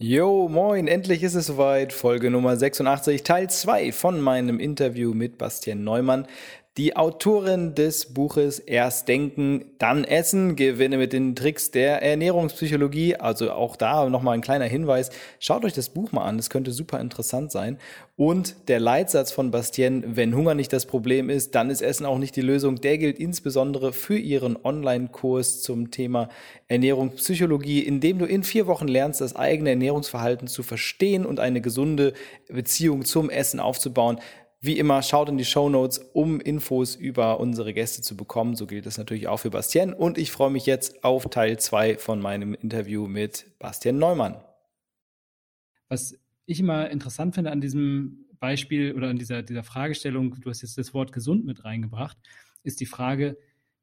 Jo, moin, endlich ist es soweit. Folge Nummer 86, Teil 2 von meinem Interview mit Bastian Neumann die Autorin des Buches Erst denken, dann essen, gewinne mit den Tricks der Ernährungspsychologie. Also auch da nochmal ein kleiner Hinweis. Schaut euch das Buch mal an, das könnte super interessant sein. Und der Leitsatz von Bastien, wenn Hunger nicht das Problem ist, dann ist Essen auch nicht die Lösung. Der gilt insbesondere für ihren Online-Kurs zum Thema Ernährungspsychologie, in dem du in vier Wochen lernst, das eigene Ernährungsverhalten zu verstehen und eine gesunde Beziehung zum Essen aufzubauen. Wie immer, schaut in die Show Notes, um Infos über unsere Gäste zu bekommen. So gilt das natürlich auch für Bastien. Und ich freue mich jetzt auf Teil 2 von meinem Interview mit Bastian Neumann. Was ich immer interessant finde an diesem Beispiel oder an dieser, dieser Fragestellung, du hast jetzt das Wort gesund mit reingebracht, ist die Frage,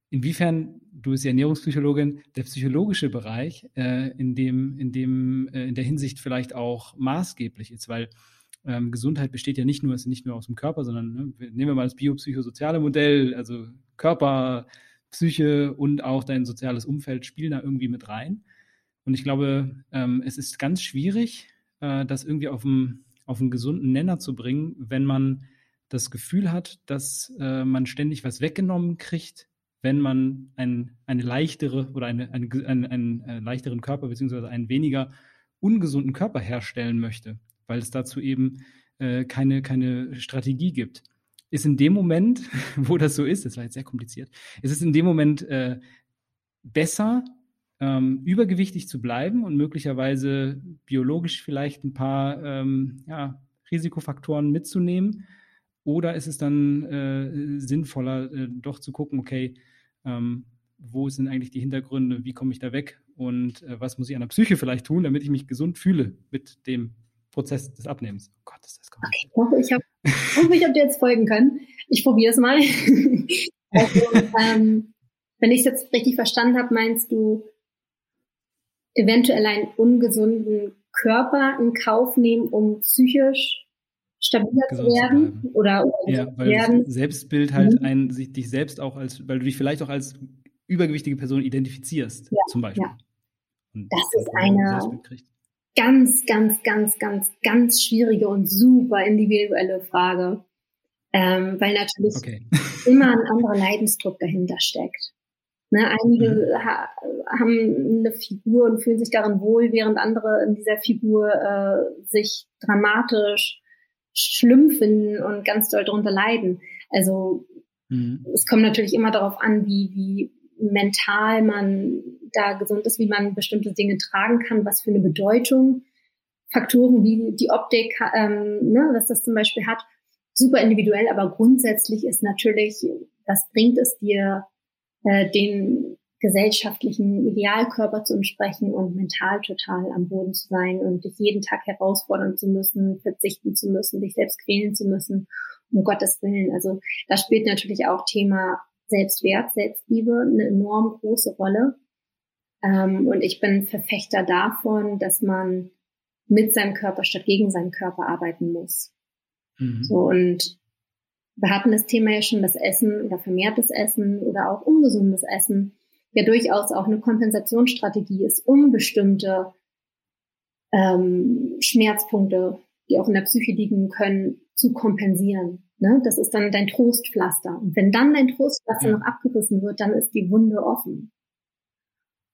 inwiefern, du bist die Ernährungspsychologin, der psychologische Bereich äh, in, dem, in, dem, äh, in der Hinsicht vielleicht auch maßgeblich ist, weil ähm, Gesundheit besteht ja nicht nur, ist nicht nur aus dem Körper, sondern ne, nehmen wir mal das biopsychosoziale Modell, also Körper, Psyche und auch dein soziales Umfeld spielen da irgendwie mit rein. Und ich glaube, ähm, es ist ganz schwierig, äh, das irgendwie auf einen, auf einen gesunden Nenner zu bringen, wenn man das Gefühl hat, dass äh, man ständig was weggenommen kriegt, wenn man ein, eine leichtere oder eine, eine, einen, einen äh, leichteren Körper beziehungsweise einen weniger ungesunden Körper herstellen möchte weil es dazu eben äh, keine, keine Strategie gibt. Ist in dem Moment, wo das so ist, das war jetzt sehr kompliziert, ist es in dem Moment äh, besser, ähm, übergewichtig zu bleiben und möglicherweise biologisch vielleicht ein paar ähm, ja, Risikofaktoren mitzunehmen? Oder ist es dann äh, sinnvoller, äh, doch zu gucken, okay, ähm, wo sind eigentlich die Hintergründe, wie komme ich da weg und äh, was muss ich an der Psyche vielleicht tun, damit ich mich gesund fühle mit dem Prozess des Abnehmens. Oh Gott, ist das okay, ich hoffe, ich habe ich hab dir jetzt folgen können. Ich probiere es mal. also, ähm, wenn ich es jetzt richtig verstanden habe, meinst du eventuell einen ungesunden Körper in Kauf nehmen, um psychisch stabiler zu werden? Zu oder, oder ja, weil werden? das Selbstbild halt mhm. ein, sich, dich selbst auch als, weil du dich vielleicht auch als übergewichtige Person identifizierst, ja, zum Beispiel. Ja. das ist eine, ganz, ganz, ganz, ganz, ganz schwierige und super individuelle Frage, ähm, weil natürlich okay. immer ein anderer Leidensdruck dahinter steckt. Ne, einige mhm. ha haben eine Figur und fühlen sich darin wohl, während andere in dieser Figur äh, sich dramatisch schlimm finden und ganz doll darunter leiden. Also mhm. es kommt natürlich immer darauf an, wie, wie mental man da gesund ist, wie man bestimmte Dinge tragen kann, was für eine Bedeutung Faktoren wie die Optik, ähm, ne, was das zum Beispiel hat, super individuell, aber grundsätzlich ist natürlich, was bringt es dir, äh, den gesellschaftlichen Idealkörper zu entsprechen und mental total am Boden zu sein und dich jeden Tag herausfordern zu müssen, verzichten zu müssen, dich selbst quälen zu müssen, um Gottes Willen. Also da spielt natürlich auch Thema Selbstwert, Selbstliebe eine enorm große Rolle. Ähm, und ich bin Verfechter davon, dass man mit seinem Körper statt gegen seinen Körper arbeiten muss. Mhm. So und wir hatten das Thema ja schon, das Essen oder vermehrtes Essen oder auch ungesundes Essen ja durchaus auch eine Kompensationsstrategie ist, um bestimmte ähm, Schmerzpunkte, die auch in der Psyche liegen können, zu kompensieren. Ne? Das ist dann dein Trostpflaster. Und wenn dann dein Trostpflaster ja. noch abgerissen wird, dann ist die Wunde offen.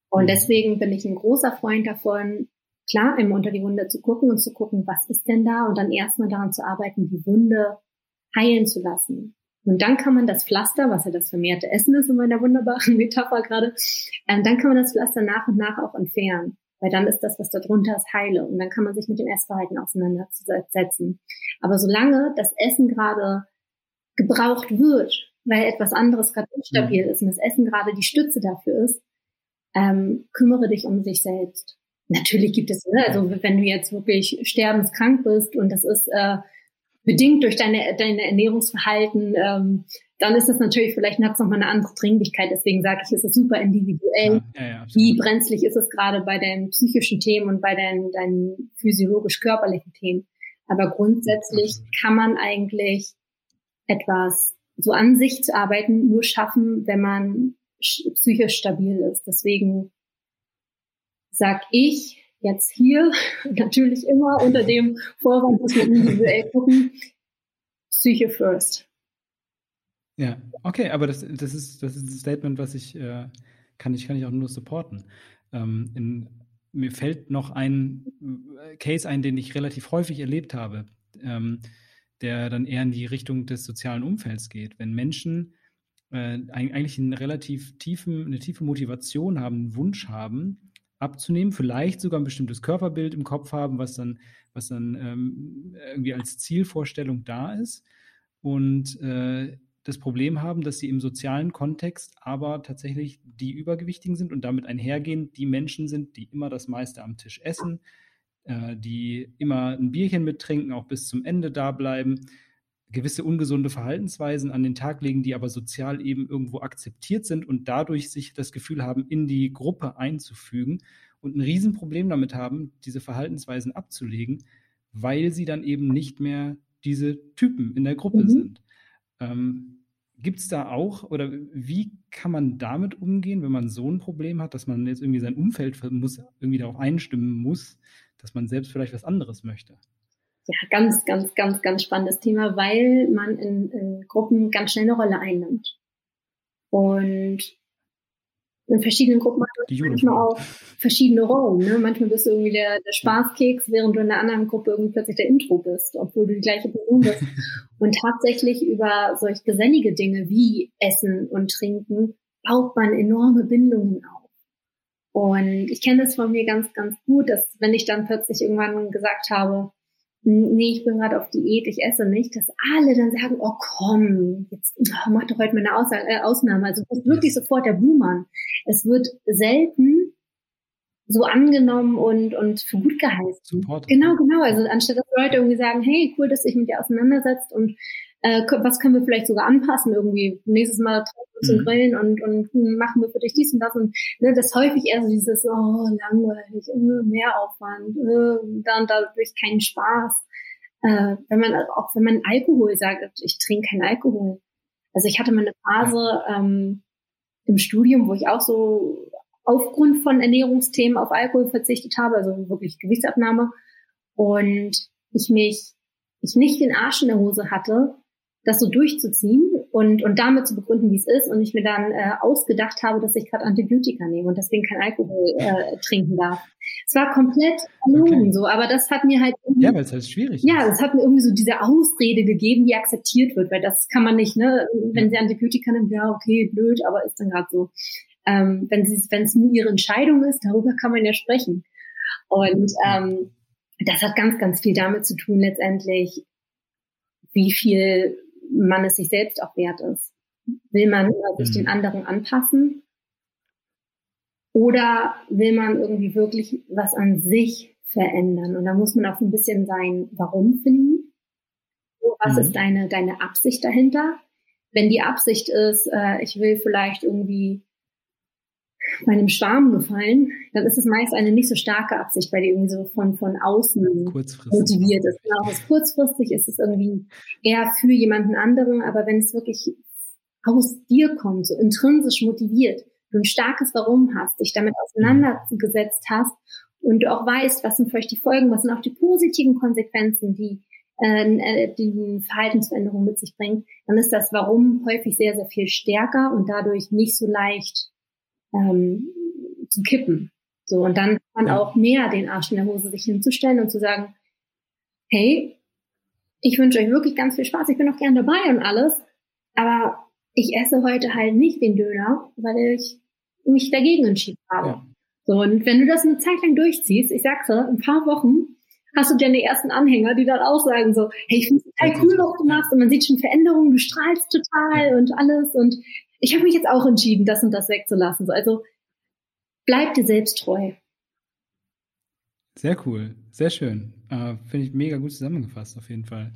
Und mhm. deswegen bin ich ein großer Freund davon, klar, immer unter die Wunde zu gucken und zu gucken, was ist denn da und dann erstmal daran zu arbeiten, die Wunde heilen zu lassen. Und dann kann man das Pflaster, was ja das vermehrte Essen ist in meiner wunderbaren Metapher gerade, ähm, dann kann man das Pflaster nach und nach auch entfernen. Weil dann ist das, was da drunter ist, heile. Und dann kann man sich mit dem Essverhalten auseinandersetzen. Aber solange das Essen gerade gebraucht wird, weil etwas anderes gerade instabil mhm. ist und das Essen gerade die Stütze dafür ist, ähm, kümmere dich um sich selbst. Natürlich gibt es, ne, also wenn du jetzt wirklich sterbenskrank bist und das ist äh, bedingt durch deine, deine Ernährungsverhalten, ähm, dann ist das natürlich, vielleicht hat es nochmal eine andere Dringlichkeit. Deswegen sage ich, es ist super individuell. Ja, ja, ja, Wie brenzlig ist es gerade bei deinen psychischen Themen und bei deinen, deinen physiologisch-körperlichen Themen. Aber grundsätzlich kann man eigentlich etwas so an sich zu arbeiten nur schaffen, wenn man psychisch stabil ist. Deswegen sag ich jetzt hier natürlich immer unter dem Vorwand, dass wir individuell gucken, Psyche first. Ja, okay, aber das, das, ist, das ist ein Statement, was ich, äh, kann ich, kann ich auch nur supporten. Ähm, in, mir fällt noch ein äh, Case ein, den ich relativ häufig erlebt habe, ähm, der dann eher in die Richtung des sozialen Umfelds geht. Wenn Menschen äh, eigentlich einen relativ tiefen, eine tiefe Motivation haben, einen Wunsch haben, abzunehmen, vielleicht sogar ein bestimmtes Körperbild im Kopf haben, was dann, was dann ähm, irgendwie als Zielvorstellung da ist. Und äh, das Problem haben, dass sie im sozialen Kontext aber tatsächlich die Übergewichtigen sind und damit einhergehen, die Menschen sind, die immer das meiste am Tisch essen, äh, die immer ein Bierchen mittrinken, auch bis zum Ende da bleiben, gewisse ungesunde Verhaltensweisen an den Tag legen, die aber sozial eben irgendwo akzeptiert sind und dadurch sich das Gefühl haben, in die Gruppe einzufügen und ein Riesenproblem damit haben, diese Verhaltensweisen abzulegen, weil sie dann eben nicht mehr diese Typen in der Gruppe mhm. sind. Ähm, Gibt es da auch oder wie kann man damit umgehen, wenn man so ein Problem hat, dass man jetzt irgendwie sein Umfeld muss, irgendwie darauf einstimmen muss, dass man selbst vielleicht was anderes möchte? Ja, ganz, ganz, ganz, ganz spannendes Thema, weil man in, in Gruppen ganz schnell eine Rolle einnimmt. Und in verschiedenen Gruppen hat man manchmal auch verschiedene Rollen. Ne? Manchmal bist du irgendwie der, der Spaßkeks, während du in einer anderen Gruppe irgendwie plötzlich der Intro bist, obwohl du die gleiche Person bist. und tatsächlich über solch gesellige Dinge wie Essen und Trinken baut man enorme Bindungen auf. Und ich kenne das von mir ganz, ganz gut, dass wenn ich dann plötzlich irgendwann gesagt habe, nee, ich bin gerade auf Diät, ich esse nicht, dass alle dann sagen, oh komm, jetzt oh, mach doch heute mal eine Aus äh, Ausnahme. Also es ist wirklich sofort der Buhmann. Es wird selten so angenommen und, und für gut geheißen. Support. Genau, genau. Also anstatt dass Leute irgendwie sagen, hey, cool, dass sich mit dir auseinandersetzt und äh, was können wir vielleicht sogar anpassen irgendwie. Nächstes Mal treffen wir mhm. Grillen und, und machen wir für dich dies und das und ne, das häufig eher so dieses, oh, langweilig, äh, mehr Aufwand, äh, dann dadurch keinen Spaß. Äh, wenn man, auch wenn man Alkohol sagt, ich trinke keinen Alkohol. Also ich hatte mal eine Phase ähm, im Studium, wo ich auch so aufgrund von Ernährungsthemen auf Alkohol verzichtet habe, also wirklich Gewichtsabnahme. Und ich mich, ich nicht den Arsch in der Hose hatte, das so durchzuziehen und, und damit zu begründen, wie es ist. Und ich mir dann äh, ausgedacht habe, dass ich gerade Antibiotika nehme und deswegen kein Alkohol äh, trinken darf. Es war komplett verlogen okay. so, aber das hat mir halt ja, weil es halt schwierig. Ja, es hat mir irgendwie so diese Ausrede gegeben, die akzeptiert wird, weil das kann man nicht, ne? Wenn sie Antibiotika nimmt, ja okay, blöd, aber ist dann gerade so. Ähm, wenn sie, wenn es nur ihre Entscheidung ist, darüber kann man ja sprechen. Und ähm, das hat ganz, ganz viel damit zu tun, letztendlich, wie viel man es sich selbst auch wert ist. Will man sich den mhm. anderen anpassen? Oder will man irgendwie wirklich was an sich verändern? Und da muss man auch ein bisschen sein Warum finden. Was mhm. ist deine, deine Absicht dahinter? Wenn die Absicht ist, äh, ich will vielleicht irgendwie meinem Schwarm gefallen, dann ist es meist eine nicht so starke Absicht, weil die irgendwie so von, von außen motiviert ist. Genau, ist kurzfristig, ist es irgendwie eher für jemanden anderen, aber wenn es wirklich aus dir kommt, so intrinsisch motiviert, du ein starkes Warum hast, dich damit auseinandergesetzt hast und du auch weißt, was sind vielleicht die Folgen, was sind auch die positiven Konsequenzen, die äh, die Verhaltensveränderung mit sich bringt, dann ist das Warum häufig sehr, sehr viel stärker und dadurch nicht so leicht ähm, zu kippen. So, und dann kann man ja. auch mehr den Arsch in der Hose sich hinzustellen und zu sagen, hey, ich wünsche euch wirklich ganz viel Spaß, ich bin auch gern dabei und alles. aber ich esse heute halt nicht den Döner, weil ich mich dagegen entschieden habe. Ja. So, und wenn du das eine Zeit lang durchziehst, ich sag's dir, ein paar Wochen hast du deine ersten Anhänger, die dann auch sagen so, hey, ich finde total cool, was du machst und man sieht schon Veränderungen, du strahlst total und alles und ich habe mich jetzt auch entschieden, das und das wegzulassen. So, also bleib dir selbst treu. Sehr cool, sehr schön. Äh, Finde ich mega gut zusammengefasst auf jeden Fall.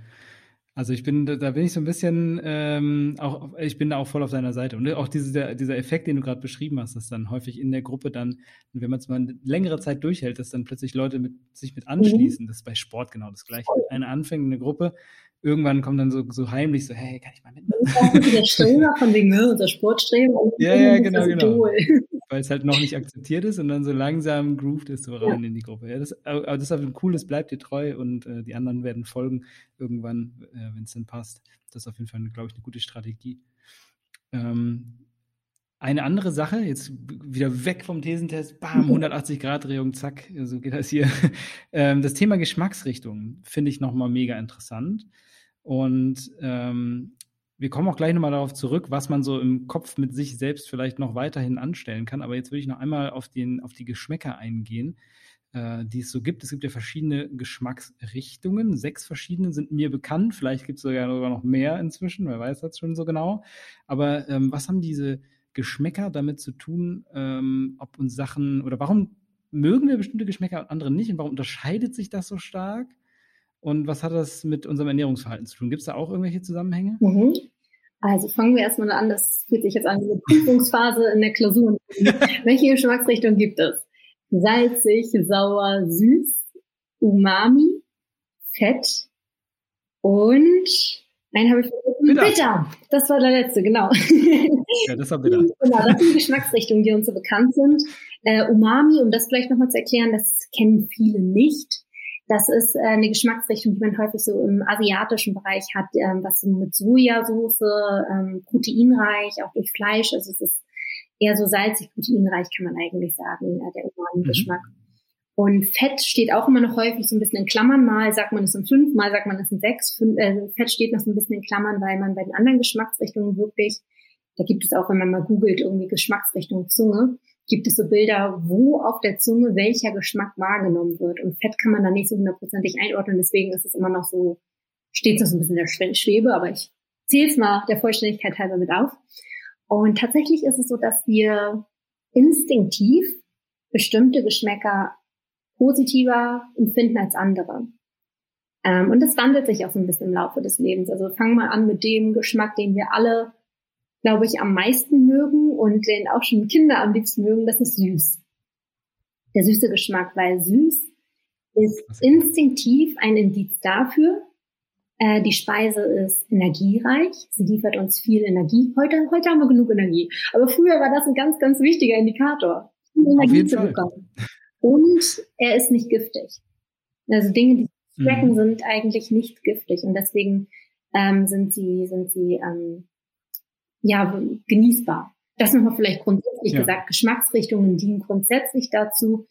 Also ich bin, da bin ich so ein bisschen, ähm, auch, ich bin da auch voll auf deiner Seite. Und auch diese, dieser Effekt, den du gerade beschrieben hast, dass dann häufig in der Gruppe dann, wenn man es mal eine längere Zeit durchhält, dass dann plötzlich Leute mit, sich mit anschließen. Mhm. Das ist bei Sport genau das Gleiche. Eine anfängt eine Gruppe, irgendwann kommt dann so, so heimlich so, hey, kann ich mal mitmachen? Das ist auch der Streber von wegen, ne, unser Sportstreben. Ja, ja, genau, genau weil es halt noch nicht akzeptiert ist und dann so langsam grooved ist so rein ja. in die Gruppe. Ja, das, aber das ist einfach cool, das bleibt dir treu und äh, die anderen werden folgen irgendwann, äh, wenn es dann passt. Das ist auf jeden Fall, glaube ich, eine gute Strategie. Ähm, eine andere Sache, jetzt wieder weg vom Thesentest, bam, 180-Grad-Drehung, zack, so geht das hier. Ähm, das Thema Geschmacksrichtung finde ich nochmal mega interessant. Und ähm, wir kommen auch gleich nochmal darauf zurück, was man so im Kopf mit sich selbst vielleicht noch weiterhin anstellen kann. Aber jetzt würde ich noch einmal auf, den, auf die Geschmäcker eingehen, äh, die es so gibt. Es gibt ja verschiedene Geschmacksrichtungen. Sechs verschiedene sind mir bekannt. Vielleicht gibt es sogar noch mehr inzwischen. Wer weiß das schon so genau. Aber ähm, was haben diese Geschmäcker damit zu tun, ähm, ob uns Sachen oder warum mögen wir bestimmte Geschmäcker und andere nicht und warum unterscheidet sich das so stark? Und was hat das mit unserem Ernährungsverhalten zu tun? Gibt es da auch irgendwelche Zusammenhänge? Mhm. Also fangen wir erstmal an, das fühlt sich jetzt an, diese Prüfungsphase in der Klausur. Welche Geschmacksrichtung gibt es? Salzig, sauer, süß, Umami, Fett und nein, habe ich vergessen, bitter. bitter. Das war der letzte, genau. Ja, das war bitter. genau, das sind die Geschmacksrichtungen, die uns so bekannt sind. Äh, Umami, um das vielleicht nochmal zu erklären, das kennen viele nicht. Das ist äh, eine Geschmacksrichtung, die man häufig so im asiatischen Bereich hat, ähm, was so mit Sojasauce, ähm, proteinreich, auch durch Fleisch. Also es ist eher so salzig, proteinreich, kann man eigentlich sagen, äh, der Umami-Geschmack. Mhm. Und Fett steht auch immer noch häufig so ein bisschen in Klammern. Mal sagt man es in fünf, mal sagt man es in sechs. Fünf, äh, Fett steht noch so ein bisschen in Klammern, weil man bei den anderen Geschmacksrichtungen wirklich, da gibt es auch, wenn man mal googelt, irgendwie Geschmacksrichtung Zunge, gibt es so Bilder, wo auf der Zunge welcher Geschmack wahrgenommen wird. Und Fett kann man da nicht so hundertprozentig einordnen, deswegen ist es immer noch so, steht so ein bisschen der Schwebe, aber ich zähle es mal der Vollständigkeit halber mit auf. Und tatsächlich ist es so, dass wir instinktiv bestimmte Geschmäcker positiver empfinden als andere. Ähm, und das wandelt sich auch so ein bisschen im Laufe des Lebens. Also fangen wir an mit dem Geschmack, den wir alle glaube ich, am meisten mögen und den auch schon Kinder am liebsten mögen, das ist süß. Der süße Geschmack, weil süß ist instinktiv ein Indiz dafür. Äh, die Speise ist energiereich, sie liefert uns viel Energie. Heute, heute haben wir genug Energie, aber früher war das ein ganz, ganz wichtiger Indikator, Energie zu bekommen. Und er ist nicht giftig. Also Dinge, die schmecken, mhm. sind eigentlich nicht giftig und deswegen ähm, sind sie, sind sie ähm, ja, genießbar. Das nochmal vielleicht grundsätzlich ja. gesagt. Geschmacksrichtungen dienen grundsätzlich dazu,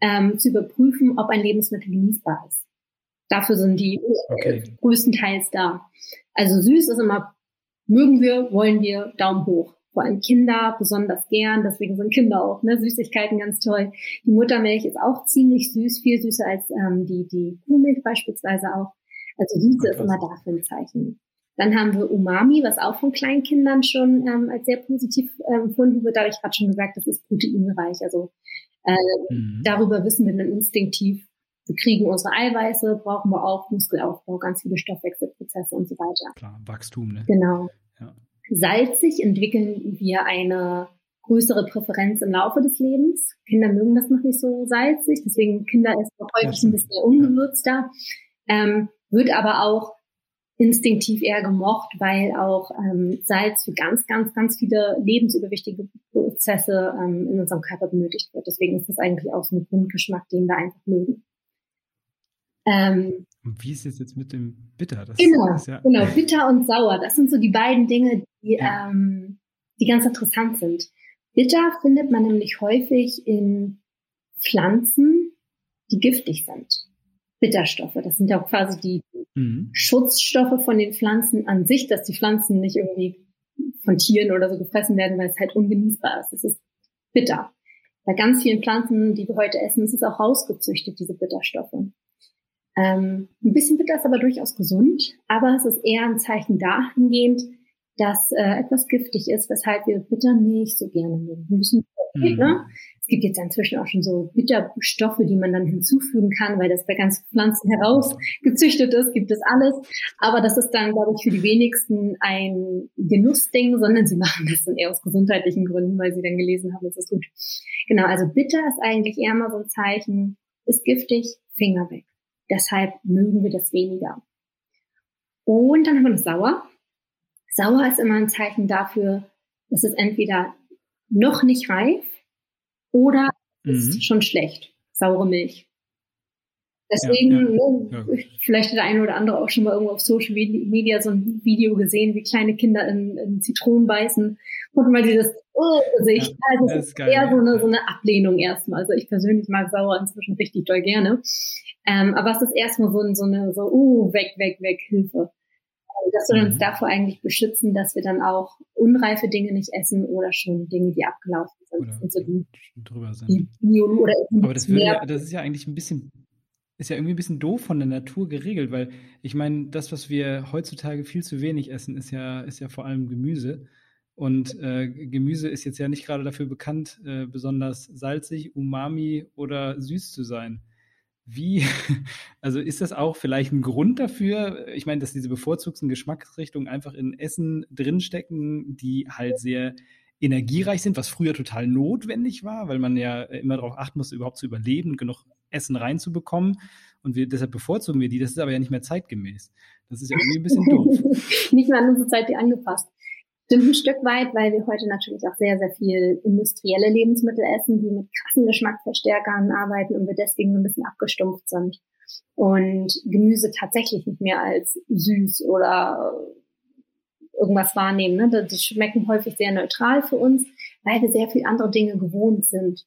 ähm, zu überprüfen, ob ein Lebensmittel genießbar ist. Dafür sind die okay. äh, größtenteils da. Also süß ist immer, mögen wir, wollen wir, Daumen hoch. Vor allem Kinder besonders gern, deswegen sind Kinder auch, ne, Süßigkeiten ganz toll. Die Muttermilch ist auch ziemlich süß, viel süßer als ähm, die, die Kuhmilch beispielsweise auch. Also Süße ist immer dafür ein Zeichen. Dann haben wir Umami, was auch von Kleinkindern schon ähm, als sehr positiv äh, empfunden wird. Da habe ich gerade schon gesagt, das ist proteinreich. Also äh, mhm. darüber wissen wir dann instinktiv, wir kriegen unsere Eiweiße, brauchen wir auch Muskelaufbau, ganz viele Stoffwechselprozesse und so weiter. Klar, Wachstum, ne? Genau. Ja. Salzig entwickeln wir eine größere Präferenz im Laufe des Lebens. Kinder mögen das noch nicht so salzig, deswegen Kinder ist auch häufig ein bisschen ungewürzter. Ähm, wird aber auch instinktiv eher gemocht, weil auch ähm, Salz für ganz, ganz, ganz viele lebensüberwichtige Prozesse ähm, in unserem Körper benötigt wird. Deswegen ist das eigentlich auch so ein Grundgeschmack, den wir einfach mögen. Ähm, und wie ist es jetzt mit dem Bitter? Das genau, ist ja genau, bitter und sauer. Das sind so die beiden Dinge, die, ja. ähm, die ganz interessant sind. Bitter findet man nämlich häufig in Pflanzen, die giftig sind. Bitterstoffe. Das sind ja quasi die mhm. Schutzstoffe von den Pflanzen an sich, dass die Pflanzen nicht irgendwie von Tieren oder so gefressen werden, weil es halt ungenießbar ist. Es ist bitter. Bei ganz vielen Pflanzen, die wir heute essen, ist es auch rausgezüchtet, diese Bitterstoffe. Ähm, ein bisschen bitter ist aber durchaus gesund, aber es ist eher ein Zeichen dahingehend, dass äh, etwas giftig ist, weshalb wir bitter nicht so gerne nehmen. Wir müssen, mhm. ne? Es gibt jetzt inzwischen auch schon so Bitterstoffe, die man dann hinzufügen kann, weil das bei ganz Pflanzen herausgezüchtet ist, gibt es alles. Aber das ist dann, glaube ich, für die wenigsten ein Genussding, sondern sie machen das dann eher aus gesundheitlichen Gründen, weil sie dann gelesen haben, es ist gut. Genau, also bitter ist eigentlich eher mal so ein Zeichen, ist giftig, Finger weg. Deshalb mögen wir das weniger. Und dann haben wir noch sauer. Sauer ist immer ein Zeichen dafür, es ist entweder noch nicht reif oder mhm. ist schon schlecht. Saure Milch. Deswegen, ja, ja, ne, ja. vielleicht hat der eine oder andere auch schon mal irgendwo auf Social Media so ein Video gesehen, wie kleine Kinder in, in Zitronen beißen und mal dieses oh, Gesicht. also es ist, ist geil, eher so eine, so eine Ablehnung erstmal. Also ich persönlich mag sauer inzwischen richtig doll gerne. Ähm, aber es ist erstmal so, so eine, so, uh, weg, weg, weg, Hilfe. Das soll uns mhm. davor eigentlich beschützen, dass wir dann auch unreife Dinge nicht essen oder schon Dinge, die abgelaufen sind. Oder und so die, drüber sind. Die, die, oder Aber das, würde ja, das ist ja eigentlich ein bisschen, ist ja irgendwie ein bisschen doof von der Natur geregelt, weil ich meine, das, was wir heutzutage viel zu wenig essen, ist ja, ist ja vor allem Gemüse. Und äh, Gemüse ist jetzt ja nicht gerade dafür bekannt, äh, besonders salzig, umami oder süß zu sein. Wie, also ist das auch vielleicht ein Grund dafür? Ich meine, dass diese bevorzugten Geschmacksrichtungen einfach in Essen drinstecken, die halt sehr energiereich sind, was früher total notwendig war, weil man ja immer darauf achten musste, überhaupt zu überleben und genug Essen reinzubekommen. Und wir, deshalb bevorzugen wir die. Das ist aber ja nicht mehr zeitgemäß. Das ist ja irgendwie ein bisschen doof. nicht mehr an unsere Zeit angepasst. Stimmt ein Stück weit, weil wir heute natürlich auch sehr, sehr viel industrielle Lebensmittel essen, die mit krassen Geschmacksverstärkern arbeiten und wir deswegen ein bisschen abgestumpft sind. Und Gemüse tatsächlich nicht mehr als süß oder irgendwas wahrnehmen. Ne? Das schmecken häufig sehr neutral für uns, weil wir sehr viel andere Dinge gewohnt sind.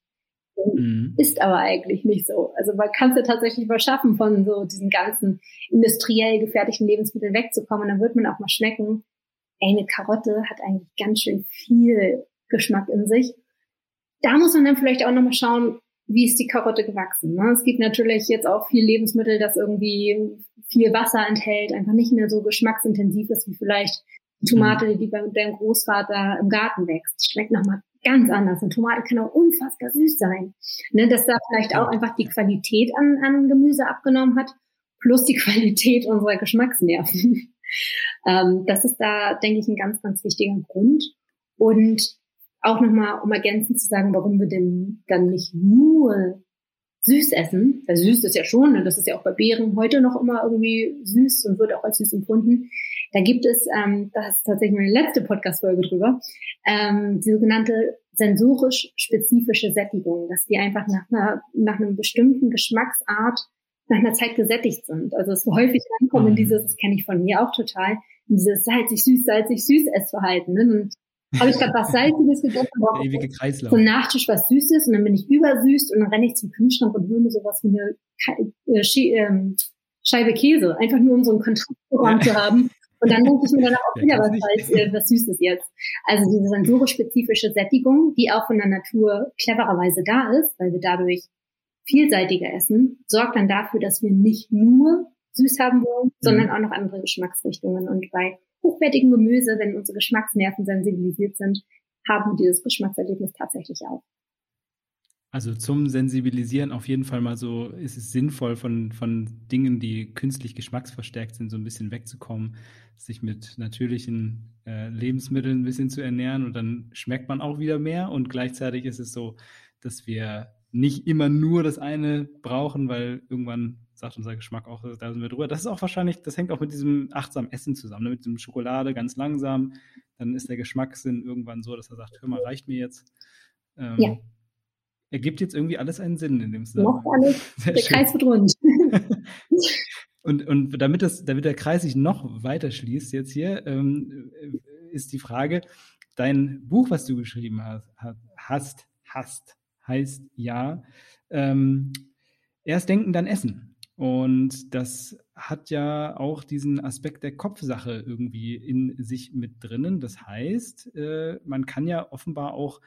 Mhm. Ist aber eigentlich nicht so. Also man kann es ja tatsächlich mal schaffen, von so diesen ganzen industriell gefertigten Lebensmitteln wegzukommen. Dann wird man auch mal schmecken, eine Karotte hat eigentlich ganz schön viel Geschmack in sich. Da muss man dann vielleicht auch nochmal schauen, wie ist die Karotte gewachsen. Ne? Es gibt natürlich jetzt auch viel Lebensmittel, das irgendwie viel Wasser enthält, einfach nicht mehr so geschmacksintensiv ist wie vielleicht die Tomate, mhm. die bei deinem Großvater im Garten wächst. Die schmeckt nochmal ganz anders. Eine Tomate kann auch unfassbar süß sein. Ne? Dass da vielleicht auch einfach die Qualität an, an Gemüse abgenommen hat, plus die Qualität unserer Geschmacksnerven. Ähm, das ist da, denke ich, ein ganz, ganz wichtiger Grund. Und auch nochmal, um ergänzend zu sagen, warum wir denn dann nicht nur süß essen, weil süß ist ja schon, und das ist ja auch bei Beeren heute noch immer irgendwie süß und wird auch als süß empfunden. Da gibt es, ähm, das ist tatsächlich meine letzte Podcast-Folge drüber, ähm, die sogenannte sensorisch spezifische Sättigung, dass die einfach nach einer, nach einem bestimmten Geschmacksart nach einer Zeit gesättigt sind. Also es häufig ankommen in mhm. dieses, das kenne ich von mir auch total, dieses salzig süß, salzig süß Essverhalten. Ne? Und habe ich gerade was Salziges gegessen, brauche ewige Kreislauf. zum Nachtisch was Süßes und dann bin ich übersüßt und dann renne ich zum Kühlschrank und hole mir sowas wie eine äh, ähm, Scheibe Käse, einfach nur um so ein Kontrastprogramm ja. zu haben. Und dann denke ich mir dann auch wieder was, als, äh, was Süßes jetzt. Also diese sensorisch-spezifische Sättigung, die auch von der Natur clevererweise da ist, weil wir dadurch vielseitiger essen, sorgt dann dafür, dass wir nicht nur süß haben wollen, sondern mhm. auch noch andere Geschmacksrichtungen. Und bei hochwertigem Gemüse, wenn unsere Geschmacksnerven sensibilisiert sind, haben wir dieses Geschmackserlebnis tatsächlich auch. Also zum Sensibilisieren auf jeden Fall mal so ist es sinnvoll, von, von Dingen, die künstlich geschmacksverstärkt sind, so ein bisschen wegzukommen, sich mit natürlichen äh, Lebensmitteln ein bisschen zu ernähren und dann schmeckt man auch wieder mehr und gleichzeitig ist es so, dass wir nicht immer nur das eine brauchen, weil irgendwann sagt unser Geschmack auch, da sind wir drüber. Das ist auch wahrscheinlich, das hängt auch mit diesem achtsamen Essen zusammen, ne? mit dem Schokolade ganz langsam. Dann ist der Geschmackssinn irgendwann so, dass er sagt, hör mal, reicht mir jetzt. Ähm, ja. Ergibt jetzt irgendwie alles einen Sinn in dem Sinne. Noch alles. Der schön. Kreis wird rund. und, und damit, das, damit der Kreis sich noch weiter schließt jetzt hier, ähm, ist die Frage, dein Buch, was du geschrieben hast, hast, hast heißt ja, ähm, erst denken, dann essen. Und das hat ja auch diesen Aspekt der Kopfsache irgendwie in sich mit drinnen. Das heißt, äh, man kann ja offenbar auch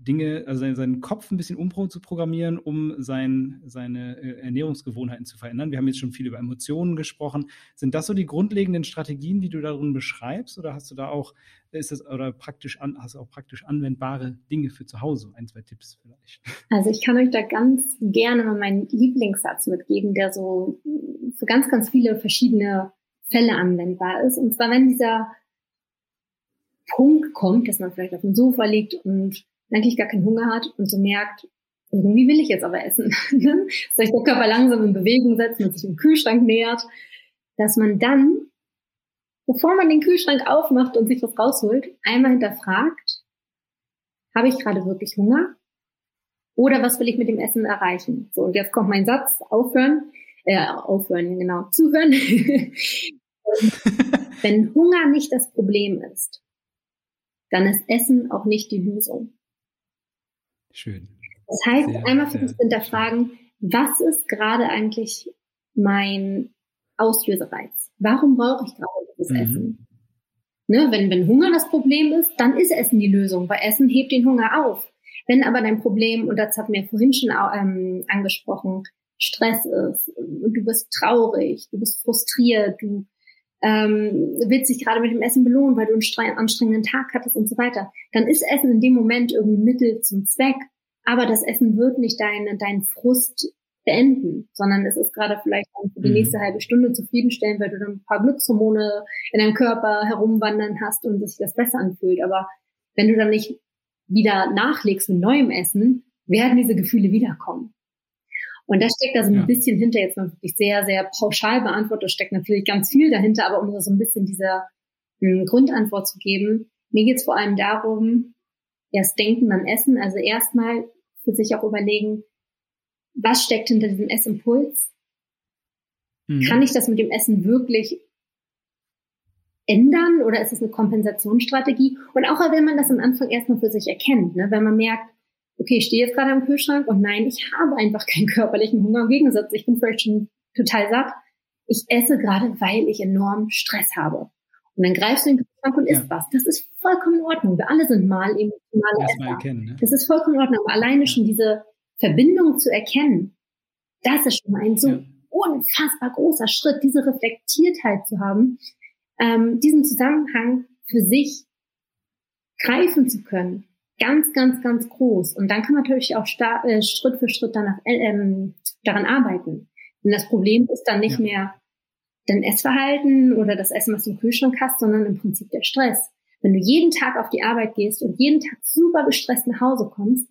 Dinge, also seinen Kopf ein bisschen umzuprogrammieren, um sein, seine äh, Ernährungsgewohnheiten zu verändern. Wir haben jetzt schon viel über Emotionen gesprochen. Sind das so die grundlegenden Strategien, die du darin beschreibst, oder hast du da auch, ist das oder praktisch an, hast du auch praktisch anwendbare Dinge für zu Hause? Ein, zwei Tipps vielleicht. Also ich kann euch da ganz gerne mal meinen Lieblingssatz mitgeben, der so für ganz, ganz viele verschiedene Fälle anwendbar ist. Und zwar, wenn dieser Punkt kommt, dass man vielleicht auf dem Sofa liegt und eigentlich gar keinen Hunger hat und so merkt, irgendwie will ich jetzt aber essen. Ne? dass sich der Körper langsam in Bewegung setzt, und sich dem Kühlschrank nähert, dass man dann, bevor man den Kühlschrank aufmacht und sich was rausholt, einmal hinterfragt, habe ich gerade wirklich Hunger? Oder was will ich mit dem Essen erreichen? So, und jetzt kommt mein Satz, aufhören, äh, aufhören, genau, zuhören. Wenn Hunger nicht das Problem ist, dann ist Essen auch nicht die Lösung. Schön. Das heißt, sehr, einmal für uns hinterfragen, was ist gerade eigentlich mein Auslösereiz? Warum brauche ich gerade dieses mhm. Essen? Ne, wenn, wenn Hunger das Problem ist, dann ist Essen die Lösung, weil Essen hebt den Hunger auf. Wenn aber dein Problem, und das hatten wir vorhin schon ähm, angesprochen, Stress ist, du bist traurig, du bist frustriert, du ähm, willst dich gerade mit dem Essen belohnen, weil du einen anstrengenden Tag hattest und so weiter, dann ist Essen in dem Moment irgendwie Mittel zum Zweck. Aber das Essen wird nicht deine, deinen Frust beenden, sondern es ist gerade vielleicht dann für die mhm. nächste halbe Stunde zufriedenstellen, weil du dann ein paar Glückshormone in deinem Körper herumwandern hast und sich das besser anfühlt. Aber wenn du dann nicht wieder nachlegst mit neuem Essen, werden diese Gefühle wiederkommen. Und da steckt da so ein ja. bisschen hinter, jetzt mal wirklich sehr, sehr pauschal beantwortet, steckt natürlich ganz viel dahinter, aber um so ein bisschen diese hm, Grundantwort zu geben, mir geht es vor allem darum, erst denken, dann essen, also erstmal für sich auch überlegen, was steckt hinter diesem Essimpuls? Mhm. Kann ich das mit dem Essen wirklich ändern oder ist es eine Kompensationsstrategie? Und auch wenn man das am Anfang erstmal für sich erkennt, ne? wenn man merkt, okay, ich stehe jetzt gerade am Kühlschrank und nein, ich habe einfach keinen körperlichen Hunger. Im Gegensatz, ich bin vielleicht schon total satt. Ich esse gerade, weil ich enorm Stress habe. Und dann greifst du in den Kühlschrank und isst ja. was. Das ist vollkommen in Ordnung. Wir alle sind mal emotionale Esser. Erkennen, ne? Das ist vollkommen in Ordnung. Aber alleine schon diese Verbindung zu erkennen, das ist schon ein so ja. unfassbar großer Schritt, diese Reflektiertheit zu haben, ähm, diesen Zusammenhang für sich greifen zu können ganz, ganz, ganz groß. Und dann kann man natürlich auch äh, Schritt für Schritt danach, äh, ähm, daran arbeiten. Und das Problem ist dann nicht ja. mehr dein Essverhalten oder das Essen, was du im Kühlschrank hast, sondern im Prinzip der Stress. Wenn du jeden Tag auf die Arbeit gehst und jeden Tag super gestresst nach Hause kommst,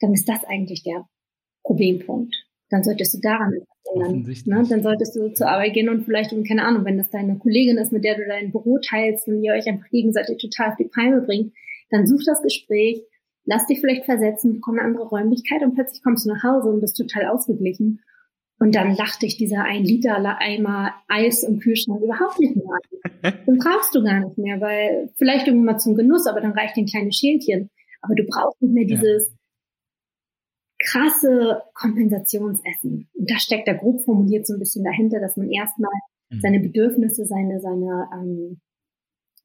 dann ist das eigentlich der Problempunkt. Dann solltest du daran ändern. Ne? Dann solltest du zur Arbeit gehen und vielleicht, keine Ahnung, wenn das deine Kollegin ist, mit der du dein Büro teilst und ihr euch einfach gegenseitig total auf die Palme bringt, dann such das Gespräch, lass dich vielleicht versetzen, bekomm eine andere Räumlichkeit und plötzlich kommst du nach Hause und bist total ausgeglichen. Und dann lacht dich dieser ein Liter Eimer Eis im Kühlschrank überhaupt nicht mehr an. Den brauchst du gar nicht mehr, weil vielleicht irgendwann mal zum Genuss, aber dann reicht ein kleines Schälchen. Aber du brauchst nicht mehr dieses krasse Kompensationsessen. Und da steckt da grob formuliert so ein bisschen dahinter, dass man erstmal mhm. seine Bedürfnisse, seine, seine ähm,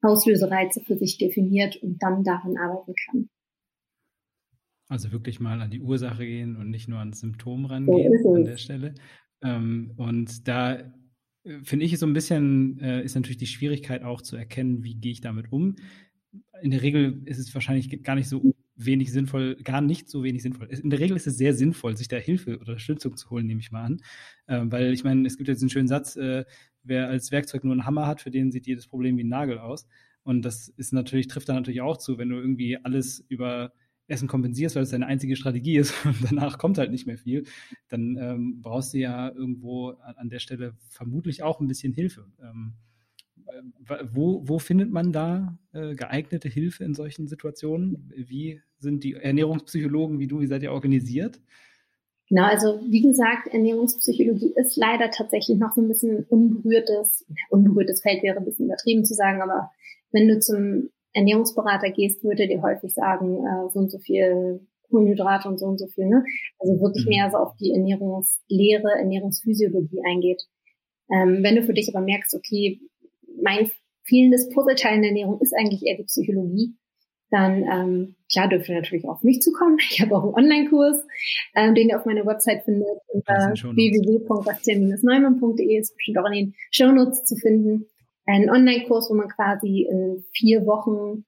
Auslösereize für sich definiert und dann daran arbeiten kann. Also wirklich mal an die Ursache gehen und nicht nur ans Symptom rangehen so an der Stelle. Ähm, und da äh, finde ich so ein bisschen, äh, ist natürlich die Schwierigkeit auch zu erkennen, wie gehe ich damit um. In der Regel ist es wahrscheinlich gar nicht so wenig sinnvoll, gar nicht so wenig sinnvoll. In der Regel ist es sehr sinnvoll, sich da Hilfe oder Unterstützung zu holen, nehme ich mal an. Äh, weil ich meine, es gibt jetzt einen schönen Satz, äh, wer als Werkzeug nur einen Hammer hat, für den sieht jedes Problem wie ein Nagel aus. Und das ist natürlich, trifft da natürlich auch zu, wenn du irgendwie alles über Essen kompensierst, weil es deine einzige Strategie ist und danach kommt halt nicht mehr viel, dann ähm, brauchst du ja irgendwo an, an, der Stelle vermutlich auch ein bisschen Hilfe. Ähm, wo, wo findet man da äh, geeignete Hilfe in solchen Situationen? Wie sind die Ernährungspsychologen wie du, wie seid ihr organisiert? Genau, also wie gesagt, Ernährungspsychologie ist leider tatsächlich noch so ein bisschen unberührtes, unberührtes Feld wäre ein bisschen übertrieben zu sagen, aber wenn du zum Ernährungsberater gehst, würde dir häufig sagen, äh, so und so viel Kohlenhydrate und so und so viel, ne? Also wirklich mhm. mehr so auf die Ernährungslehre, Ernährungsphysiologie eingeht. Ähm, wenn du für dich aber merkst, okay, mein fehlendes Puzzleteil in der Ernährung ist eigentlich eher die Psychologie, dann ähm, klar dürft ihr natürlich auf mich zukommen. Ich habe auch einen Online-Kurs, ähm, den ihr auf meiner Website findet unter www.bastian-neumann.de ist bestimmt auch in den Shownotes zu finden. Ein Online-Kurs, wo man quasi in vier Wochen,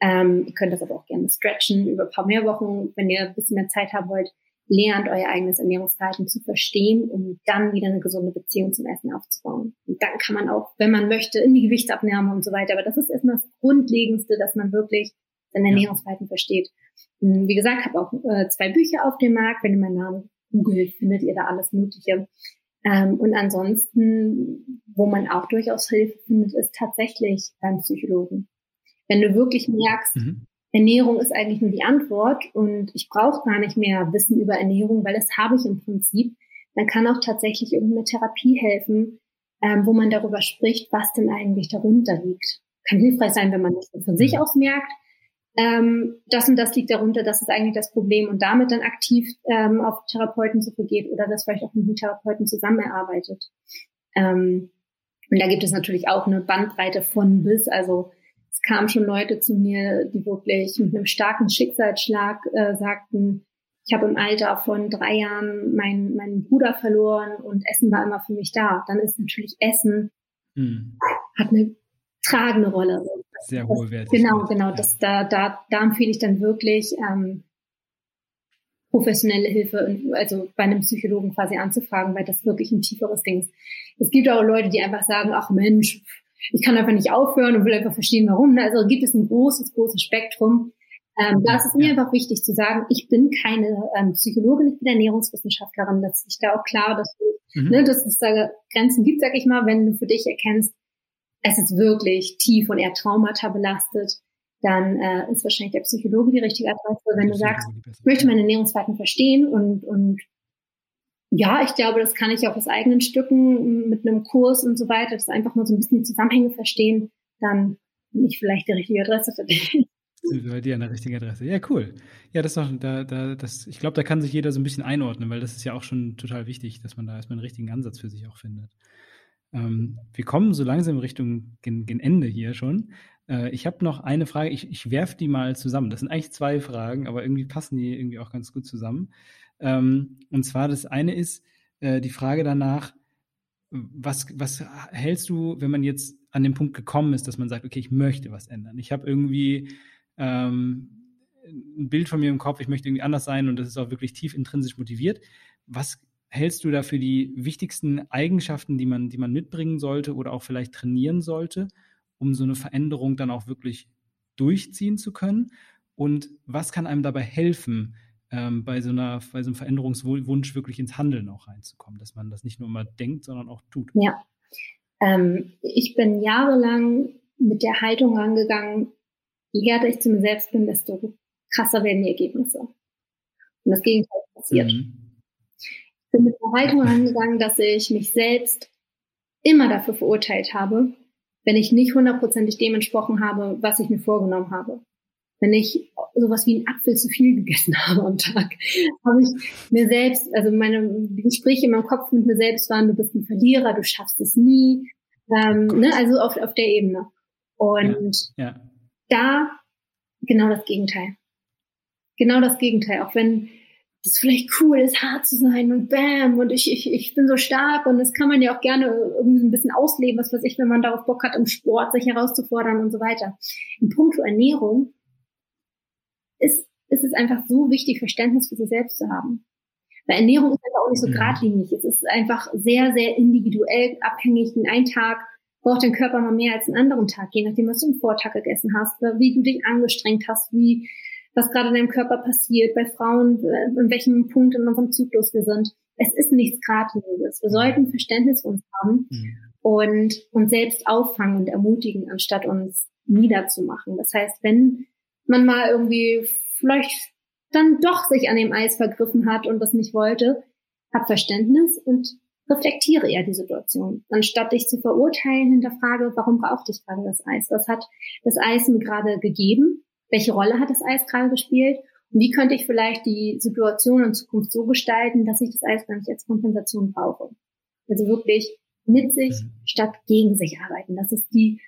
ähm, ihr könnt das aber auch gerne stretchen über ein paar mehr Wochen, wenn ihr ein bisschen mehr Zeit haben wollt, lernt, euer eigenes Ernährungsverhalten zu verstehen, um dann wieder eine gesunde Beziehung zum Essen aufzubauen. Und dann kann man auch, wenn man möchte, in die Gewichtsabnahme und so weiter. Aber das ist erstmal das Grundlegendste, dass man wirklich sein Ernährungsverhalten versteht. Hm, wie gesagt, habe auch äh, zwei Bücher auf dem Markt. Wenn ihr meinen Namen googelt, findet ihr da alles Mögliche. Ähm, und ansonsten, wo man auch durchaus Hilfe findet, ist tatsächlich beim Psychologen. Wenn du wirklich merkst, mhm. Ernährung ist eigentlich nur die Antwort und ich brauche gar nicht mehr Wissen über Ernährung, weil das habe ich im Prinzip, dann kann auch tatsächlich irgendeine Therapie helfen, ähm, wo man darüber spricht, was denn eigentlich darunter liegt. Kann hilfreich sein, wenn man das von sich mhm. aus merkt, ähm, das und das liegt darunter, das ist eigentlich das Problem und damit dann aktiv ähm, auf Therapeutensuche geht oder das vielleicht auch mit einem Therapeuten zusammenarbeitet. Ähm, und da gibt es natürlich auch eine Bandbreite von bis, also es kamen schon Leute zu mir, die wirklich mit einem starken Schicksalsschlag äh, sagten, ich habe im Alter von drei Jahren meinen, meinen Bruder verloren und Essen war immer für mich da. Dann ist natürlich Essen, hm. hat eine tragende Rolle. Sehr hohe Werte. Genau, genau. Ja. Das, da, da, da empfehle ich dann wirklich ähm, professionelle Hilfe, also bei einem Psychologen quasi anzufragen, weil das wirklich ein tieferes Ding ist. Es gibt auch Leute, die einfach sagen, ach Mensch, ich kann einfach nicht aufhören und will einfach verstehen, warum. Also gibt es ein großes, großes Spektrum. Ähm, da ist es mir einfach wichtig zu sagen, ich bin keine ähm, Psychologin, ich bin Ernährungswissenschaftlerin. Das ist da auch klar, dass, du, mhm. ne, dass es da Grenzen gibt, sag ich mal, wenn du für dich erkennst, es ist wirklich tief und eher Traumata belastet, dann äh, ist wahrscheinlich der Psychologe die richtige Adresse. Wenn du sagst, ich möchte meine Ernährungsverhalten verstehen und, und ja, ich glaube, das kann ich auch aus eigenen Stücken mit einem Kurs und so weiter, das einfach mal so ein bisschen die Zusammenhänge verstehen, dann bin ich vielleicht die richtige Adresse für dich. Bei dir an der richtigen Adresse. Ja, cool. Ja, das ist doch, da, da, das, ich glaube, da kann sich jeder so ein bisschen einordnen, weil das ist ja auch schon total wichtig, dass man da erstmal einen richtigen Ansatz für sich auch findet. Ähm, wir kommen so langsam Richtung gen, gen Ende hier schon. Äh, ich habe noch eine Frage, ich, ich werfe die mal zusammen. Das sind eigentlich zwei Fragen, aber irgendwie passen die irgendwie auch ganz gut zusammen. Ähm, und zwar das eine ist äh, die Frage danach, was, was hältst du, wenn man jetzt an den Punkt gekommen ist, dass man sagt, okay, ich möchte was ändern. Ich habe irgendwie ähm, ein Bild von mir im Kopf, ich möchte irgendwie anders sein und das ist auch wirklich tief intrinsisch motiviert. Was hältst du da für die wichtigsten Eigenschaften, die man, die man mitbringen sollte oder auch vielleicht trainieren sollte, um so eine Veränderung dann auch wirklich durchziehen zu können? Und was kann einem dabei helfen, ähm, bei, so einer, bei so einem Veränderungswunsch wirklich ins Handeln auch reinzukommen, dass man das nicht nur immer denkt, sondern auch tut? Ja. Ähm, ich bin jahrelang mit der Haltung rangegangen, je härter ich zu mir selbst bin, desto krasser werden die Ergebnisse. Und das Gegenteil passiert. Mhm bin mit der Haltung angegangen, dass ich mich selbst immer dafür verurteilt habe, wenn ich nicht hundertprozentig dem entsprochen habe, was ich mir vorgenommen habe. Wenn ich sowas wie einen Apfel zu viel gegessen habe am Tag, habe ich mir selbst, also meine Gespräche in meinem Kopf mit mir selbst waren, du bist ein Verlierer, du schaffst es nie, ähm, ne, also auf, auf der Ebene. Und ja, ja. da genau das Gegenteil. Genau das Gegenteil. Auch wenn das ist vielleicht cool ist, hart zu sein und bam und ich, ich, ich bin so stark und das kann man ja auch gerne irgendwie ein bisschen ausleben, was weiß ich, wenn man darauf Bock hat, im Sport sich herauszufordern und so weiter. In puncto Ernährung ist, ist es einfach so wichtig, Verständnis für sich selbst zu haben. Weil Ernährung ist einfach auch nicht so geradlinig. Es ist einfach sehr, sehr individuell abhängig. In einem Tag braucht dein Körper mal mehr als einen anderen Tag, je nachdem, was du im Vortag gegessen hast, wie du dich angestrengt hast, wie, was gerade in deinem Körper passiert, bei Frauen, äh, in welchem Punkt in unserem Zyklus wir sind. Es ist nichts Gradliniges. Wir sollten Verständnis für uns haben mhm. und uns selbst auffangen und ermutigen, anstatt uns niederzumachen. Das heißt, wenn man mal irgendwie vielleicht dann doch sich an dem Eis vergriffen hat und das nicht wollte, hab Verständnis und reflektiere eher die Situation. Anstatt dich zu verurteilen, hinterfrage, warum brauchte ich gerade das Eis? Was hat das Eis mir gerade gegeben? welche Rolle hat das Eis gerade gespielt und wie könnte ich vielleicht die Situation in Zukunft so gestalten, dass ich das Eis gar nicht als Kompensation brauche. Also wirklich mit sich mhm. statt gegen sich arbeiten. Das ist die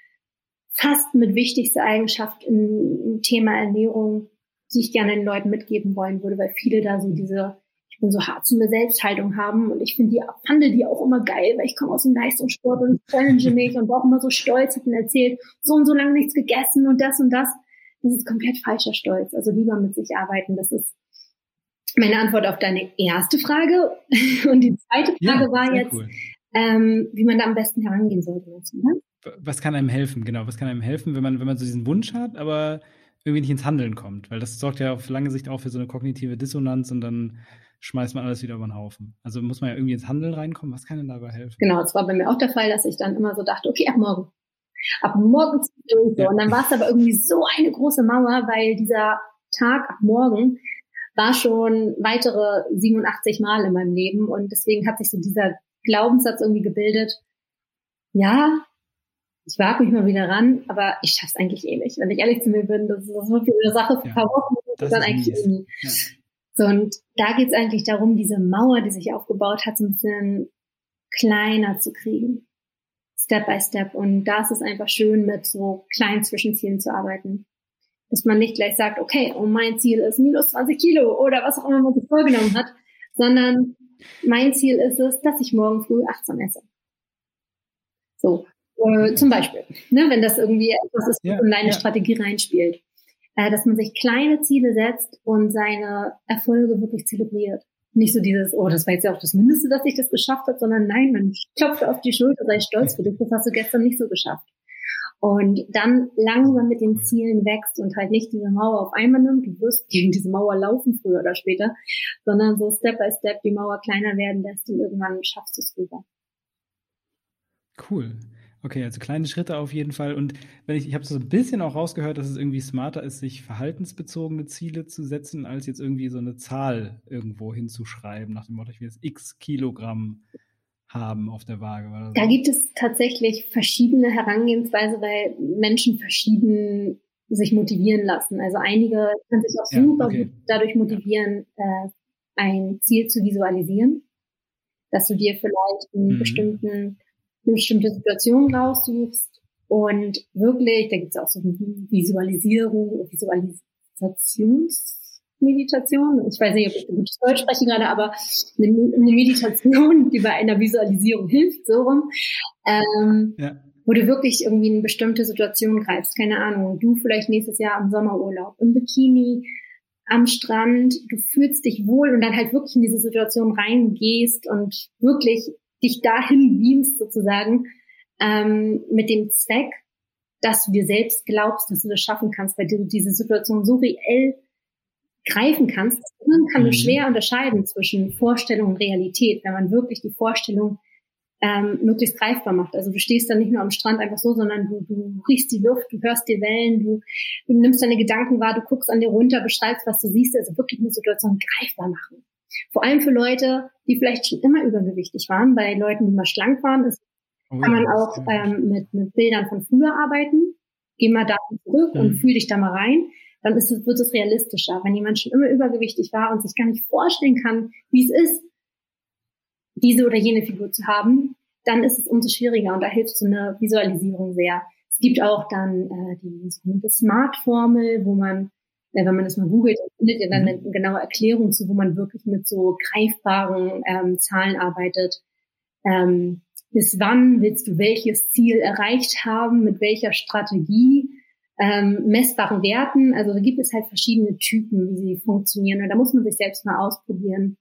fast mit wichtigste Eigenschaft im Thema Ernährung, die ich gerne den Leuten mitgeben wollen würde, weil viele da so diese, ich bin so hart zu mir Selbsthaltung haben und ich finde die, fand die auch immer geil, weil ich komme aus dem Leistungssport und challenge mich und war auch immer so stolz, hab mir erzählt, so und so lange nichts gegessen und das und das. Das ist komplett falscher Stolz. Also lieber mit sich arbeiten. Das ist meine Antwort auf deine erste Frage. Und die zweite Frage ja, war jetzt, cool. ähm, wie man da am besten herangehen sollte. Ne? Was kann einem helfen? Genau, was kann einem helfen, wenn man, wenn man so diesen Wunsch hat, aber irgendwie nicht ins Handeln kommt? Weil das sorgt ja auf lange Sicht auch für so eine kognitive Dissonanz und dann schmeißt man alles wieder über den Haufen. Also muss man ja irgendwie ins Handeln reinkommen. Was kann denn dabei helfen? Genau, es war bei mir auch der Fall, dass ich dann immer so dachte, okay, ab morgen. Ab morgen durch so. Ja. Und dann war es aber irgendwie so eine große Mauer, weil dieser Tag ab morgen war schon weitere 87 Mal in meinem Leben und deswegen hat sich so dieser Glaubenssatz irgendwie gebildet, ja, ich wage mich mal wieder ran, aber ich schaff's eigentlich eh nicht. Wenn ich ehrlich zu mir bin, das ist wirklich eine Sache für ein paar Wochen und dann eigentlich nie. Ja. So, und da geht's eigentlich darum, diese Mauer, die sich aufgebaut hat, so ein bisschen kleiner zu kriegen. Step by Step. Und da ist es einfach schön, mit so kleinen Zwischenzielen zu arbeiten dass man nicht gleich sagt, okay, oh, mein Ziel ist minus 20 Kilo oder was auch immer man sich vorgenommen hat, sondern mein Ziel ist es, dass ich morgen früh achtsam esse. So, äh, zum Beispiel, ne, wenn das irgendwie etwas ist, ja, in deine ja. Strategie reinspielt. Äh, dass man sich kleine Ziele setzt und seine Erfolge wirklich zelebriert. Nicht so dieses, oh, das war jetzt ja auch das Mindeste, dass ich das geschafft habe, sondern nein, man klopft auf die Schulter, sei stolz für dich, das hast du gestern nicht so geschafft und dann langsam mit den Zielen wächst und halt nicht diese Mauer auf einmal nimmt, du wirst gegen diese Mauer laufen früher oder später, sondern so Step by Step die Mauer kleiner werden lässt und irgendwann schaffst du es rüber. Cool. Okay, also kleine Schritte auf jeden Fall. Und wenn ich, ich habe so ein bisschen auch rausgehört, dass es irgendwie smarter ist, sich verhaltensbezogene Ziele zu setzen, als jetzt irgendwie so eine Zahl irgendwo hinzuschreiben, nach dem Motto, ich will jetzt x Kilogramm haben auf der Waage? So? Da gibt es tatsächlich verschiedene Herangehensweise, weil Menschen verschieden sich motivieren lassen. Also einige können sich auch ja, super okay. gut dadurch motivieren, äh, ein Ziel zu visualisieren, dass du dir vielleicht einen mhm. bestimmten, eine bestimmte Situation raussuchst und wirklich, da gibt es auch so eine Visualisierung, Visualisations Meditation. Ich weiß nicht, ob ich gutes Deutsch spreche gerade, aber eine, eine, Meditation, die bei einer Visualisierung hilft, so rum. Ähm, ja. Wo du wirklich irgendwie in eine bestimmte Situation greifst. Keine Ahnung. Du vielleicht nächstes Jahr am Sommerurlaub, im Bikini, am Strand. Du fühlst dich wohl und dann halt wirklich in diese Situation reingehst und wirklich dich dahin beamst sozusagen, ähm, mit dem Zweck, dass du dir selbst glaubst, dass du das schaffen kannst, weil du diese Situation so reell greifen kannst. Das Gehirn kann mhm. schwer unterscheiden zwischen Vorstellung und Realität, wenn man wirklich die Vorstellung ähm, möglichst greifbar macht. Also du stehst dann nicht nur am Strand einfach so, sondern du, du riechst die Luft, du hörst die Wellen, du, du nimmst deine Gedanken wahr, du guckst an dir runter, beschreibst, was du siehst, also wirklich eine Situation greifbar machen. Vor allem für Leute, die vielleicht schon immer übergewichtig waren. Bei Leuten, die mal schlank waren, ist, oh, kann man auch ähm, mit, mit Bildern von früher arbeiten. Geh mal da zurück mhm. und fühl dich da mal rein dann ist es, wird es realistischer. Wenn jemand schon immer übergewichtig war und sich gar nicht vorstellen kann, wie es ist, diese oder jene Figur zu haben, dann ist es umso schwieriger und da hilft so eine Visualisierung sehr. Es gibt auch dann äh, die sogenannte Smart-Formel, wo man, wenn man das mal googelt, findet ihr dann mhm. eine genaue Erklärung zu, wo man wirklich mit so greifbaren ähm, Zahlen arbeitet. Ähm, bis wann willst du welches Ziel erreicht haben, mit welcher Strategie? ähm, messbaren Werten. Also da gibt es halt verschiedene Typen, wie sie funktionieren. Und da muss man sich selbst mal ausprobieren.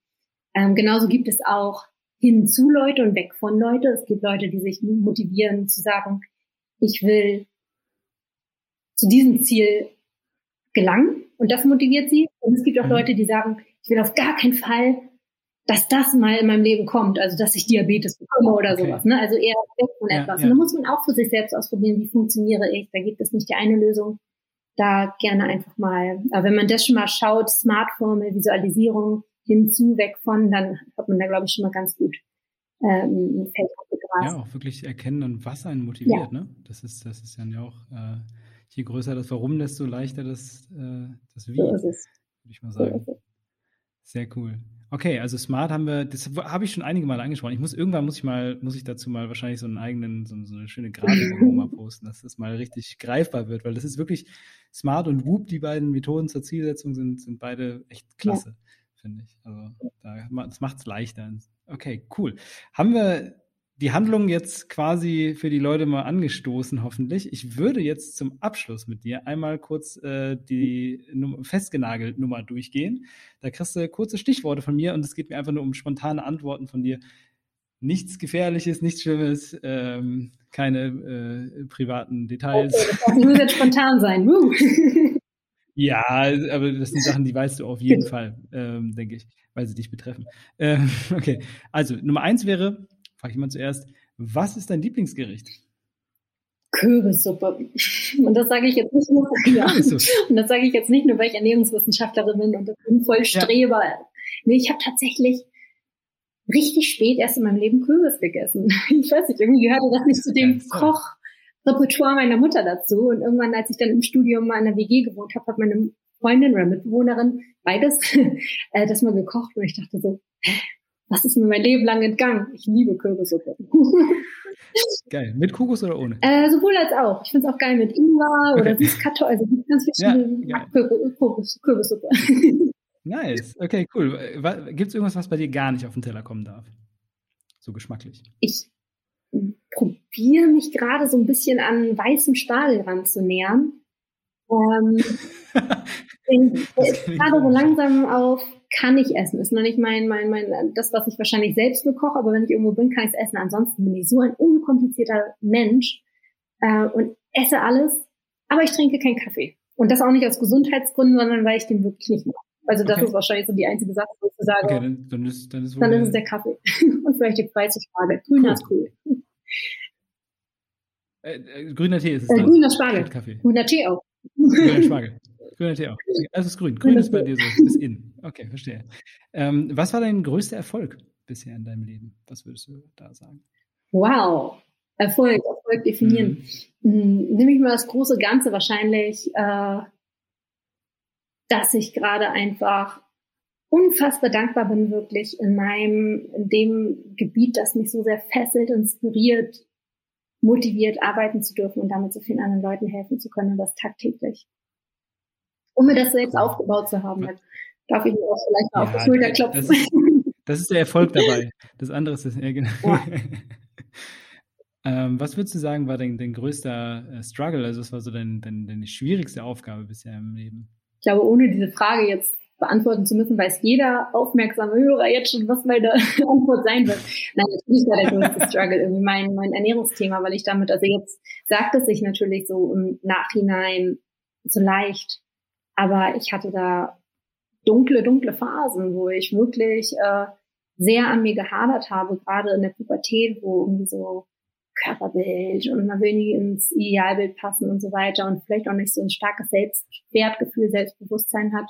Ähm, genauso gibt es auch hinzu Leute und weg von Leute. Es gibt Leute, die sich motivieren zu sagen, ich will zu diesem Ziel gelangen und das motiviert sie. Und es gibt auch mhm. Leute, die sagen, ich will auf gar keinen Fall dass das mal in meinem Leben kommt, also dass ich Diabetes bekomme oder okay. sowas. Ne? Also eher weg von ja, etwas. Ja. Und da muss man auch für sich selbst ausprobieren, wie funktioniere ich. Da gibt es nicht die eine Lösung. Da gerne einfach mal, aber wenn man das schon mal schaut, Smartphone, Visualisierung hinzu, weg von, dann hat man da, glaube ich, schon mal ganz gut ähm, ein Feld Ja, auch wirklich erkennen, was einen motiviert. Ja. Ne? Das ist, das ist dann ja auch, äh, je größer das Warum, desto leichter das, äh, das Wie, so würde ich mal sagen. So Sehr cool. Okay, also smart haben wir, das habe ich schon einige Mal angesprochen. Ich muss irgendwann muss ich mal, muss ich dazu mal wahrscheinlich so einen eigenen, so, so eine schöne Grafik mal posten, dass das mal richtig greifbar wird, weil das ist wirklich smart und Whoop, die beiden Methoden zur Zielsetzung sind, sind beide echt klasse, ja. finde ich. Also da, das macht es leichter. Okay, cool. Haben wir die Handlung jetzt quasi für die Leute mal angestoßen, hoffentlich. Ich würde jetzt zum Abschluss mit dir einmal kurz äh, die Num festgenagelt Nummer durchgehen. Da kriegst du kurze Stichworte von mir und es geht mir einfach nur um spontane Antworten von dir. Nichts Gefährliches, nichts Schlimmes, ähm, keine äh, privaten Details. Okay, das muss jetzt spontan sein. ja, aber das sind Sachen, die weißt du auf jeden Fall, ähm, denke ich, weil sie dich betreffen. Ähm, okay, also Nummer eins wäre, frage ich mal zuerst, was ist dein Lieblingsgericht? Kürbissuppe. Und das sage ich jetzt nicht nur, ja. und das sage ich jetzt nicht nur, weil ich Ernährungswissenschaftlerin bin und bin voll Streber. Ja. Nee, ich habe tatsächlich richtig spät erst in meinem Leben Kürbis gegessen. Ich weiß nicht, irgendwie gehörte das nicht zu dem Kochrepertoire meiner Mutter dazu. Und irgendwann, als ich dann im Studium mal in der WG gewohnt habe, hat meine Freundin oder Mitbewohnerin beides äh, das mal gekocht und ich dachte so, was ist mir mein Leben lang entgangen? Ich liebe Kürbissuppe. Geil. Mit Kokos oder ohne? Äh, sowohl als auch. Ich finde es auch geil mit Ingwer okay. oder Süßkartoffel, also ganz verschiedene ja, Kürbissuppe. Nice. Okay, cool. Gibt es irgendwas, was bei dir gar nicht auf den Teller kommen darf? So geschmacklich. Ich probiere mich gerade so ein bisschen an weißem Spargel ranzunähern. Ähm, gerade so langsam auf kann ich essen. Ist noch nicht mein, mein, mein, das, was ich wahrscheinlich selbst bekoche, aber wenn ich irgendwo bin, kann ich es essen. Ansonsten bin ich so ein unkomplizierter Mensch äh, und esse alles, aber ich trinke keinen Kaffee. Und das auch nicht aus Gesundheitsgründen, sondern weil ich den wirklich nicht mache. Also das okay. ist wahrscheinlich so die einzige Sache, wo ich sage, okay, dann, dann, ist, dann, ist, dann ist es der Kaffee. und vielleicht die weiße Spargel. Grüner cool. ist cool. Äh, äh, grüner Tee ist es. Äh, grüner Spargel. Grüner Tee auch. Grüner Spargel. Grüner Tee auch. Also ist grün. Grün ist bei dir so, ist in. Okay, verstehe. Ähm, was war dein größter Erfolg bisher in deinem Leben? Was würdest du da sagen? Wow. Erfolg, Erfolg definieren. Mhm. Hm, nehme ich mal das große Ganze wahrscheinlich, äh, dass ich gerade einfach unfassbar dankbar bin, wirklich in meinem, in dem Gebiet, das mich so sehr fesselt, inspiriert, motiviert, arbeiten zu dürfen und damit so vielen anderen Leuten helfen zu können und das tagtäglich um mir das selbst aufgebaut zu haben. Dann darf ich mir auch vielleicht mal ja, auf die Schulter klopfen. Das ist, das ist, der Erfolg dabei. Das andere ist das, ja, genau. Ja. ähm, was würdest du sagen, war dein, dein größter äh, Struggle? Also, was war so dein, dein, deine schwierigste Aufgabe bisher im Leben? Ich glaube, ohne diese Frage jetzt beantworten zu müssen, weiß jeder aufmerksame Hörer jetzt schon, was meine Antwort sein wird. Nein, natürlich war der größte Struggle irgendwie mein, mein Ernährungsthema, weil ich damit, also jetzt sagt es sich natürlich so im Nachhinein so leicht, aber ich hatte da dunkle, dunkle Phasen, wo ich wirklich äh, sehr an mir gehadert habe, gerade in der Pubertät, wo irgendwie so Körperbild und man will nie ins Idealbild passen und so weiter und vielleicht auch nicht so ein starkes Selbstwertgefühl, Selbstbewusstsein hat.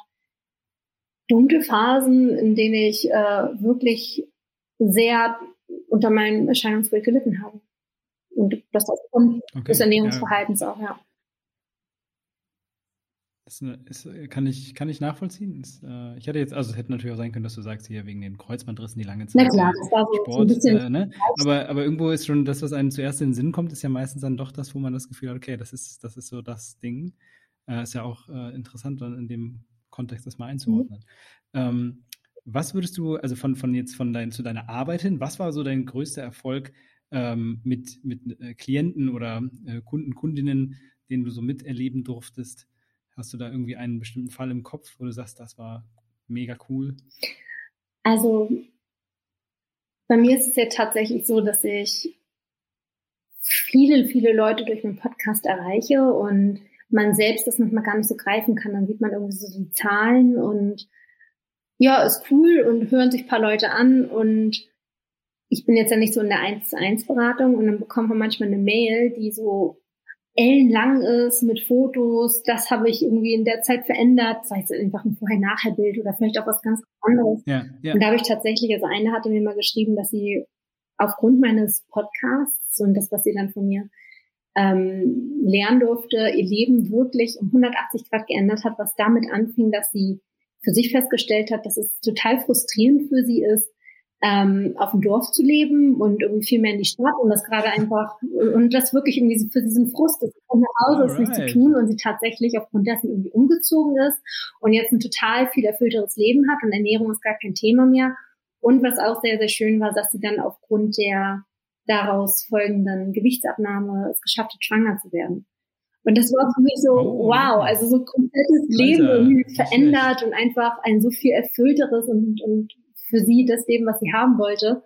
Dunkle Phasen, in denen ich äh, wirklich sehr unter meinem Erscheinungsbild gelitten habe. Und das aufgrund okay, des Ernährungsverhaltens ja. auch, ja. Das ist, kann, ich, kann ich nachvollziehen. Ist, äh, ich hätte jetzt, also es hätte natürlich auch sein können, dass du sagst, hier wegen den Kreuzbandrissen die lange Zeit. Na klar, das war so, Sport, so ein bisschen. Äh, ne? aber, aber irgendwo ist schon das, was einem zuerst in den Sinn kommt, ist ja meistens dann doch das, wo man das Gefühl hat, okay, das ist, das ist so das Ding. Äh, ist ja auch äh, interessant, dann in dem Kontext das mal einzuordnen. Mhm. Ähm, was würdest du, also von, von jetzt von dein, zu deiner Arbeit hin, was war so dein größter Erfolg ähm, mit, mit äh, Klienten oder äh, Kunden, Kundinnen, den du so miterleben durftest? Hast du da irgendwie einen bestimmten Fall im Kopf, wo du sagst, das war mega cool? Also bei mir ist es ja tatsächlich so, dass ich viele, viele Leute durch meinen Podcast erreiche und man selbst das manchmal gar nicht so greifen kann. Dann sieht man irgendwie so die Zahlen und ja, ist cool und hören sich ein paar Leute an und ich bin jetzt ja nicht so in der 1 zu 1 Beratung und dann bekommt man manchmal eine Mail, die so ellenlang ist mit Fotos, das habe ich irgendwie in der Zeit verändert, sei es einfach ein Vorher-Nachher-Bild oder vielleicht auch was ganz anderes. Ja, ja. Und da habe ich tatsächlich, also eine hatte mir mal geschrieben, dass sie aufgrund meines Podcasts und das, was sie dann von mir ähm, lernen durfte, ihr Leben wirklich um 180 Grad geändert hat, was damit anfing, dass sie für sich festgestellt hat, dass es total frustrierend für sie ist, ähm, auf dem Dorf zu leben und irgendwie viel mehr in die Stadt und das gerade einfach und das wirklich irgendwie für diesen Frust ist, von nach Hause ist nichts zu tun und sie tatsächlich aufgrund dessen irgendwie umgezogen ist und jetzt ein total viel erfüllteres Leben hat und Ernährung ist gar kein Thema mehr. Und was auch sehr, sehr schön war, dass sie dann aufgrund der daraus folgenden Gewichtsabnahme es geschafft hat, schwanger zu werden. Und das war für mich so, oh, wow, also so komplettes Leben irgendwie verändert und einfach ein so viel erfüllteres und, und für sie das Leben, was sie haben wollte.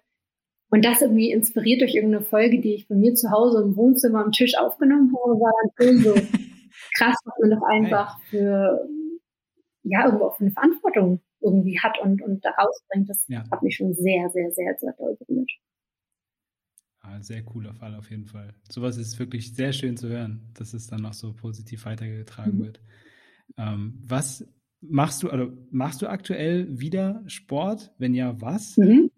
Und das irgendwie inspiriert durch irgendeine Folge, die ich bei mir zu Hause im Wohnzimmer am Tisch aufgenommen habe, war dann schön so krass, was man doch einfach für, ja, irgendwo auch für eine Verantwortung irgendwie hat und, und da rausbringt. Das ja. hat mich schon sehr, sehr, sehr, sehr doll berührt. Ah, sehr cooler Fall auf jeden Fall. Sowas ist wirklich sehr schön zu hören, dass es dann noch so positiv weitergetragen mhm. wird. Ähm, was Machst du, also machst du aktuell wieder Sport? Wenn ja, was? Mhm.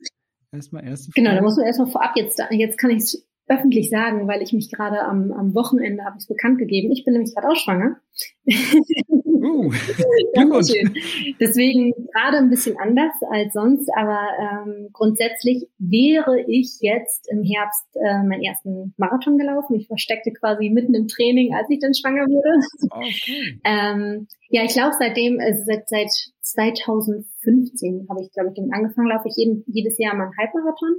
Erstmal erste Frage. Genau, da muss man erstmal vorab jetzt, jetzt kann ich es öffentlich sagen, weil ich mich gerade am, am Wochenende habe ich bekannt gegeben. Ich bin nämlich gerade auch schwanger. Uh, Deswegen gerade ein bisschen anders als sonst, aber ähm, grundsätzlich wäre ich jetzt im Herbst äh, meinen ersten Marathon gelaufen. Ich versteckte quasi mitten im Training, als ich dann schwanger wurde. Okay. ähm, ja, ich laufe seitdem, also seit, seit 2015 habe ich, glaube ich, damit angefangen, laufe ich jeden, jedes Jahr mal einen Halbmarathon.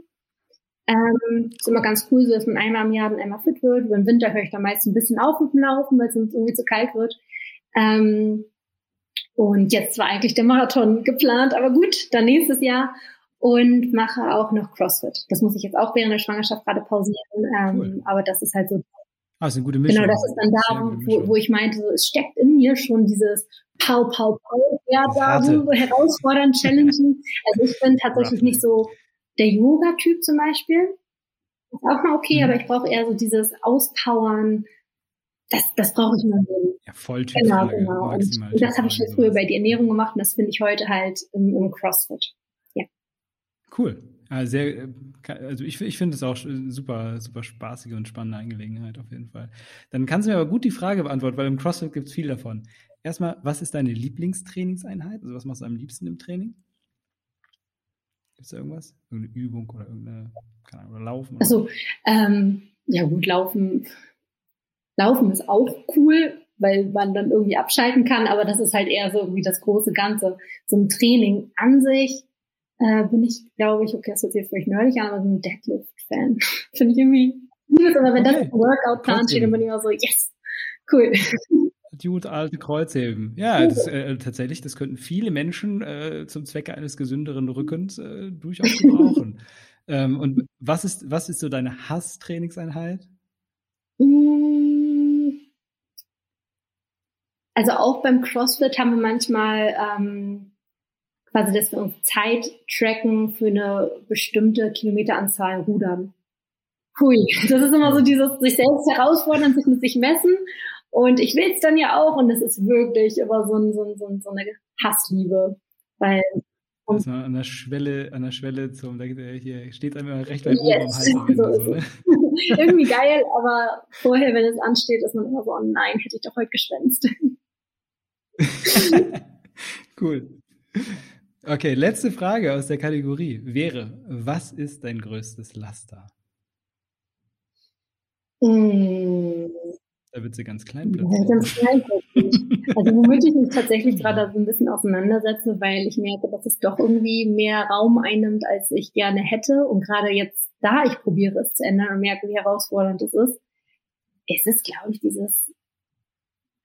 Ähm, ist immer ganz cool, so dass man einmal im Jahr dann einmal fit wird. Über den Winter höre ich da meist ein bisschen auf mit dem Laufen, weil es irgendwie zu kalt wird. Ähm, und jetzt war eigentlich der Marathon geplant, aber gut, dann nächstes Jahr und mache auch noch CrossFit. Das muss ich jetzt auch während der Schwangerschaft gerade pausieren, ähm, cool. aber das ist halt so. Ah, ist eine gute Mischung. Genau, das ist dann da, wo, wo ich meinte, so, es steckt in mir schon dieses Pau, Pau, Pau, ja, da so herausfordern, challengen. Also ich bin tatsächlich nicht so der Yoga-Typ zum Beispiel. Ist auch mal okay, mhm. aber ich brauche eher so dieses Auspowern, das, das brauche ich mal so. Ja, voll Genau, genau. Und das habe ich halt früher bei der Ernährung gemacht und das finde ich heute halt im, im CrossFit. Ja. Cool. Also, sehr, also ich, ich finde es auch super, super spaßige und spannende Angelegenheit auf jeden Fall. Dann kannst du mir aber gut die Frage beantworten, weil im CrossFit gibt es viel davon. Erstmal, was ist deine Lieblingstrainingseinheit? Also was machst du am liebsten im Training? Gibt es da irgendwas? Irgendeine Übung oder irgendeine, keine Ahnung, oder Laufen? Oder also, ähm, ja gut, Laufen Laufen ist auch cool, weil man dann irgendwie abschalten kann, aber das ist halt eher so irgendwie das große Ganze. So ein Training an sich äh, bin ich, glaube ich, okay, das hört sich jetzt vielleicht nerdig an, aber so ein Deadlift-Fan. Finde ich irgendwie gut, aber wenn okay. das im Workout-Plan steht, dann bin ich immer so, yes, cool. Gute alte Kreuzheben. Ja, das, äh, tatsächlich, das könnten viele Menschen äh, zum Zwecke eines gesünderen Rückens äh, durchaus gebrauchen. ähm, und was ist, was ist so deine Hass-Trainingseinheit? Mm. Also auch beim CrossFit haben wir manchmal ähm, quasi, dass wir uns Zeit tracken für eine bestimmte Kilometeranzahl rudern. Hui, das ist immer so dieses sich selbst herausfordern, sich mit sich messen. Und ich will es dann ja auch und es ist wirklich immer so, ein, so, ein, so eine Hassliebe. Weil also an der Schwelle, an der Schwelle zum, da, hier steht einem recht weit oben am Hals. So so, ne? Irgendwie geil, aber vorher, wenn es ansteht, ist man immer so, oh nein, hätte ich doch heute geschwänzt. cool. Okay, letzte Frage aus der Kategorie wäre, was ist dein größtes Laster? Mm. Da wird sie ganz klein plötzlich. ganz klein Also womit ich mich tatsächlich gerade so ein bisschen auseinandersetze, weil ich merke, dass es doch irgendwie mehr Raum einnimmt, als ich gerne hätte. Und gerade jetzt, da ich probiere es zu ändern und merke, wie herausfordernd es ist, ist es, glaube ich, dieses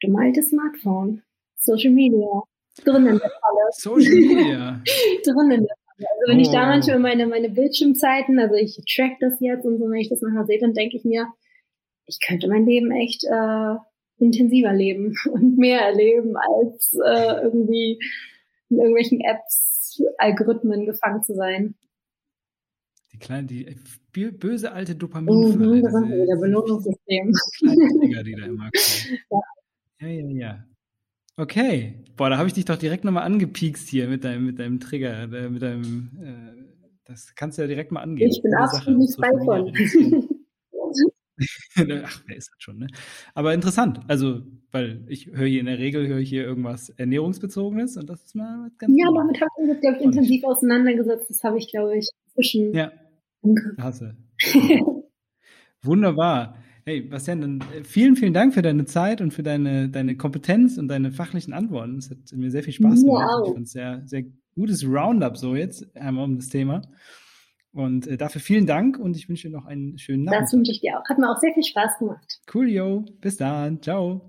dumme alte Smartphone. Social Media. Drin in der Falle. Social Media. Drin in der Falle. Also wenn oh. ich da manchmal meine, meine Bildschirmzeiten, also ich track das jetzt und so, wenn ich das manchmal sehe, dann denke ich mir, ich könnte mein Leben echt äh, intensiver leben und mehr erleben, als äh, irgendwie in irgendwelchen Apps, Algorithmen gefangen zu sein. Die kleine, die böse alte Dopamin. Mhm, das ist wieder Belohnungssystem. Trigger, die da immer kommen. Ja. ja, ja, ja. Okay. Boah, da habe ich dich doch direkt nochmal angepiekst hier mit deinem, mit deinem Trigger, äh, mit deinem, äh, das kannst du ja direkt mal angehen. Ich bin absolut nicht frei von. Ach, wer ist das schon, ne? Aber interessant. Also, weil ich höre hier in der Regel höre ich hier irgendwas Ernährungsbezogenes und das ist mal ganz Ja, damit habe ich mich, glaube ich, intensiv auseinandergesetzt. Das habe ich, glaube ich, zwischen. Ja. Hasse. Wunderbar. Hey, Bastian, dann äh, vielen, vielen Dank für deine Zeit und für deine, deine Kompetenz und deine fachlichen Antworten. Es hat mir sehr viel Spaß gemacht. Wow. Ich fand es sehr, sehr gutes Roundup so jetzt einmal um das Thema. Und äh, dafür vielen Dank und ich wünsche dir noch einen schönen Abend. Das wünsche ich dir auch. Hat mir auch sehr viel Spaß gemacht. Cool, yo. Bis dann. Ciao.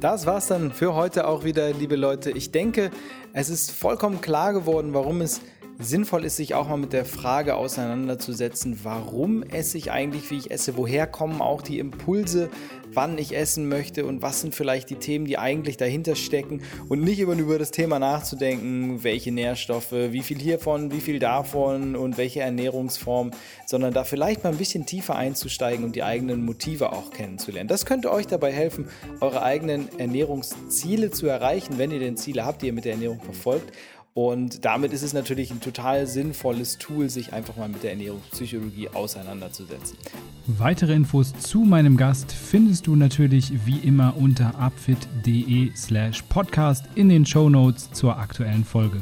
Das war's dann für heute auch wieder, liebe Leute. Ich denke, es ist vollkommen klar geworden, warum es sinnvoll ist, sich auch mal mit der Frage auseinanderzusetzen, warum esse ich eigentlich, wie ich esse, woher kommen auch die Impulse, wann ich essen möchte und was sind vielleicht die Themen, die eigentlich dahinter stecken und nicht immer über das Thema nachzudenken, welche Nährstoffe, wie viel hiervon, wie viel davon und welche Ernährungsform, sondern da vielleicht mal ein bisschen tiefer einzusteigen und die eigenen Motive auch kennenzulernen. Das könnte euch dabei helfen, eure eigenen Ernährungsziele zu erreichen, wenn ihr denn Ziele habt, die ihr mit der Ernährung verfolgt und damit ist es natürlich ein total sinnvolles Tool, sich einfach mal mit der Ernährungspsychologie auseinanderzusetzen. Weitere Infos zu meinem Gast findest du natürlich wie immer unter upfit.de slash podcast in den Show Notes zur aktuellen Folge.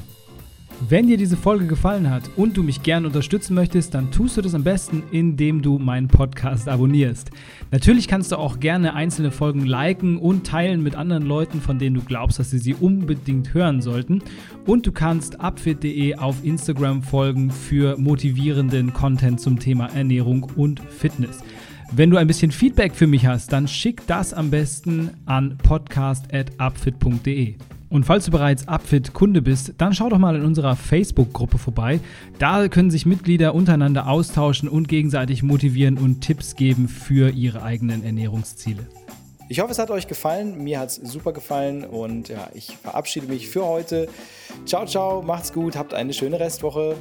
Wenn dir diese Folge gefallen hat und du mich gerne unterstützen möchtest, dann tust du das am besten, indem du meinen Podcast abonnierst. Natürlich kannst du auch gerne einzelne Folgen liken und teilen mit anderen Leuten, von denen du glaubst, dass sie sie unbedingt hören sollten. Und du kannst upfit.de auf Instagram folgen für motivierenden Content zum Thema Ernährung und Fitness. Wenn du ein bisschen Feedback für mich hast, dann schick das am besten an podcast.upfit.de. Und falls du bereits Upfit-Kunde bist, dann schau doch mal in unserer Facebook-Gruppe vorbei. Da können sich Mitglieder untereinander austauschen und gegenseitig motivieren und Tipps geben für ihre eigenen Ernährungsziele. Ich hoffe, es hat euch gefallen. Mir hat es super gefallen und ja, ich verabschiede mich für heute. Ciao, ciao, macht's gut, habt eine schöne Restwoche.